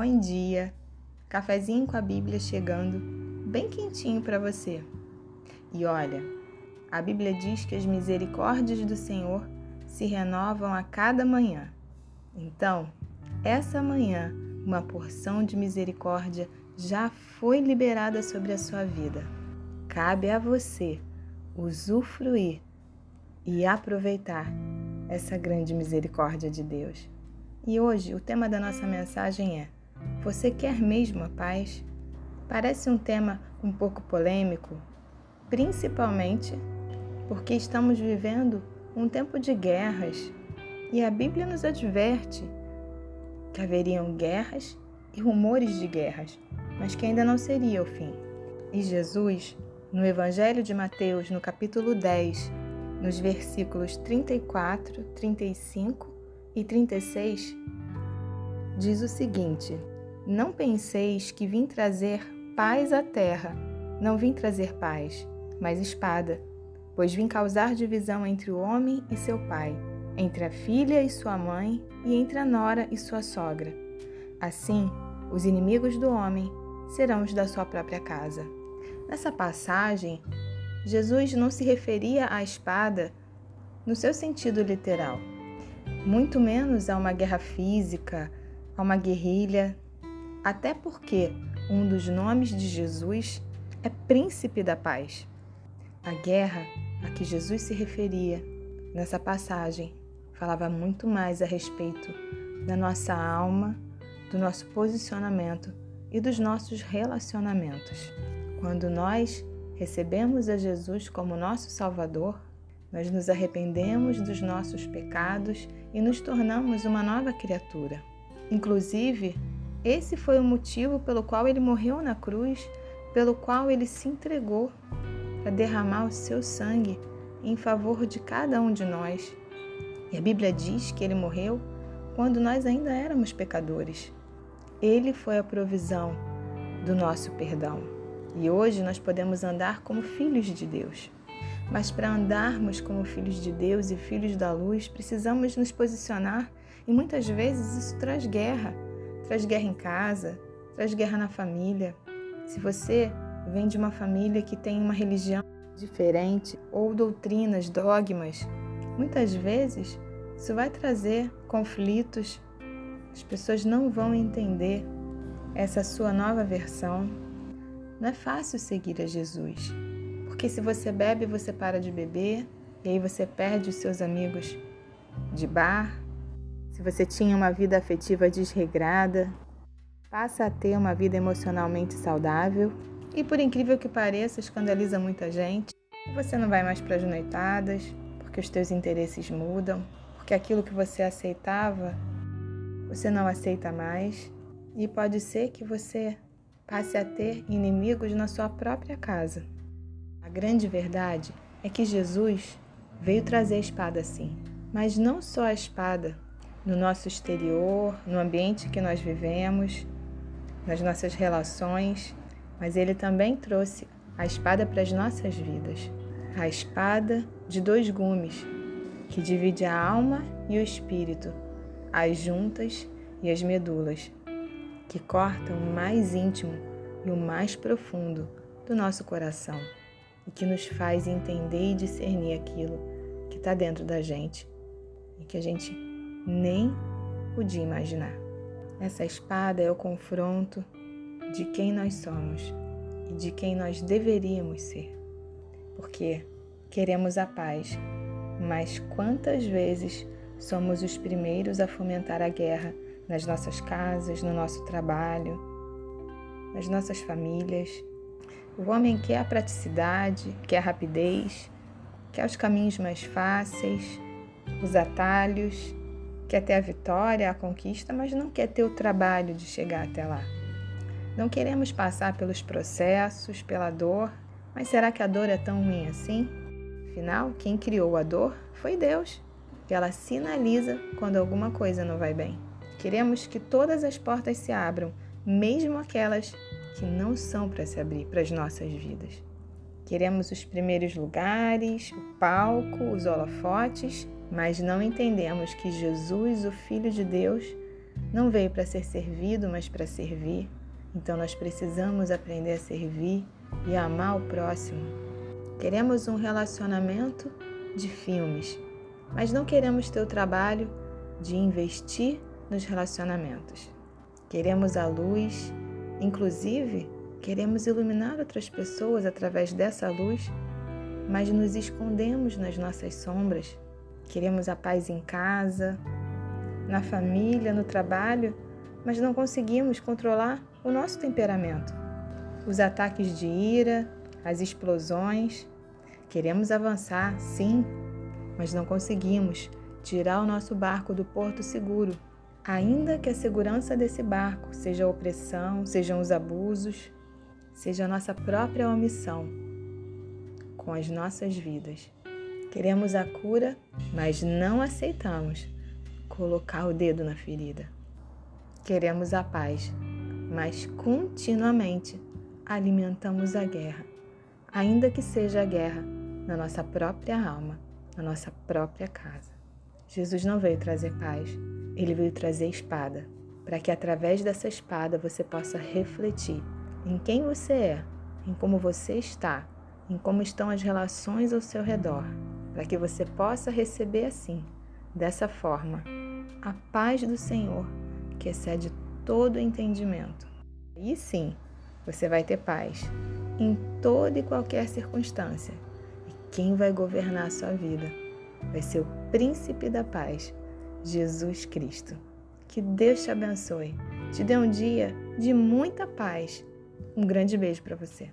Bom dia! Cafezinho com a Bíblia chegando, bem quentinho para você. E olha, a Bíblia diz que as misericórdias do Senhor se renovam a cada manhã. Então, essa manhã, uma porção de misericórdia já foi liberada sobre a sua vida. Cabe a você usufruir e aproveitar essa grande misericórdia de Deus. E hoje o tema da nossa mensagem é: Você quer mesmo a paz? Parece um tema um pouco polêmico, principalmente porque estamos vivendo um tempo de guerras e a Bíblia nos adverte que haveriam guerras e rumores de guerras, mas que ainda não seria o fim. E Jesus, no Evangelho de Mateus, no capítulo 10, nos versículos 34, 35 e 36, diz o seguinte: Não penseis que vim trazer paz à terra. Não vim trazer paz, mas espada, pois vim causar divisão entre o homem e seu pai, entre a filha e sua mãe, e entre a nora e sua sogra. Assim, os inimigos do homem serão os da sua própria casa. Nessa passagem, Jesus não se referia à espada no seu sentido literal, muito menos a uma guerra física, a uma guerrilha, até porque um dos nomes de Jesus é Príncipe da Paz. A guerra a que Jesus se referia nessa passagem falava muito mais a respeito da nossa alma, do nosso posicionamento e dos nossos relacionamentos. Quando nós recebemos a Jesus como nosso Salvador, nós nos arrependemos dos nossos pecados e nos tornamos uma nova criatura. Inclusive, esse foi o motivo pelo qual ele morreu na cruz, pelo qual ele se entregou para derramar o seu sangue em favor de cada um de nós. E a Bíblia diz que ele morreu quando nós ainda éramos pecadores. Ele foi a provisão do nosso perdão. E hoje nós podemos andar como filhos de Deus. Mas para andarmos como filhos de Deus e filhos da luz, precisamos nos posicionar e muitas vezes isso traz guerra. Traz guerra em casa, traz guerra na família. Se você vem de uma família que tem uma religião diferente ou doutrinas, dogmas, muitas vezes isso vai trazer conflitos. As pessoas não vão entender essa sua nova versão. Não é fácil seguir a Jesus. Porque se você bebe, você para de beber, e aí você perde os seus amigos de bar. Se você tinha uma vida afetiva desregrada, passa a ter uma vida emocionalmente saudável. E por incrível que pareça, escandaliza muita gente. Você não vai mais para as noitadas, porque os teus interesses mudam, porque aquilo que você aceitava, você não aceita mais. E pode ser que você passe a ter inimigos na sua própria casa. A grande verdade é que Jesus veio trazer a espada sim, mas não só a espada no nosso exterior, no ambiente que nós vivemos, nas nossas relações, mas ele também trouxe a espada para as nossas vidas. A espada de dois gumes, que divide a alma e o espírito, as juntas e as medulas, que cortam o mais íntimo e o mais profundo do nosso coração e que nos faz entender e discernir aquilo que está dentro da gente e que a gente nem podia imaginar. Essa espada é o confronto de quem nós somos e de quem nós deveríamos ser. Porque queremos a paz, mas quantas vezes somos os primeiros a fomentar a guerra nas nossas casas, no nosso trabalho, nas nossas famílias o homem quer a praticidade, quer a rapidez, quer os caminhos mais fáceis, os atalhos, quer ter a vitória, a conquista, mas não quer ter o trabalho de chegar até lá. Não queremos passar pelos processos, pela dor, mas será que a dor é tão ruim assim? Afinal, quem criou a dor foi Deus. E ela sinaliza quando alguma coisa não vai bem. Queremos que todas as portas se abram, mesmo aquelas que não são para se abrir para as nossas vidas. Queremos os primeiros lugares, o palco, os holofotes, mas não entendemos que Jesus, o Filho de Deus, não veio para ser servido, mas para servir. Então nós precisamos aprender a servir e amar o próximo. Queremos um relacionamento de filmes, mas não queremos ter o trabalho de investir nos relacionamentos. Queremos a luz, inclusive queremos iluminar outras pessoas através dessa luz, mas nos escondemos nas nossas sombras. Queremos a paz em casa, na família, no trabalho, mas não conseguimos controlar o nosso temperamento. Os ataques de ira, as explosões. Queremos avançar, sim, mas não conseguimos tirar o nosso barco do porto seguro, ainda que a segurança desse barco seja a opressão, sejam os abusos, seja a nossa própria omissão com as nossas vidas. Queremos a cura, mas não aceitamos colocar o dedo na ferida. Queremos a paz, mas continuamente alimentamos a guerra, ainda que seja a guerra na nossa própria alma, na nossa própria casa. Jesus não veio trazer paz, ele veio trazer espada, para que através dessa espada você possa refletir em quem você é, em como você está, em como estão as relações ao seu redor, para que você possa receber assim, dessa forma, a paz do Senhor, que excede todo entendimento. E sim, você vai ter paz em toda e qualquer circunstância. E quem vai governar a sua vida vai ser o príncipe da paz, Jesus Cristo. Que Deus te abençoe. Te dê um dia de muita paz. Um grande beijo para você.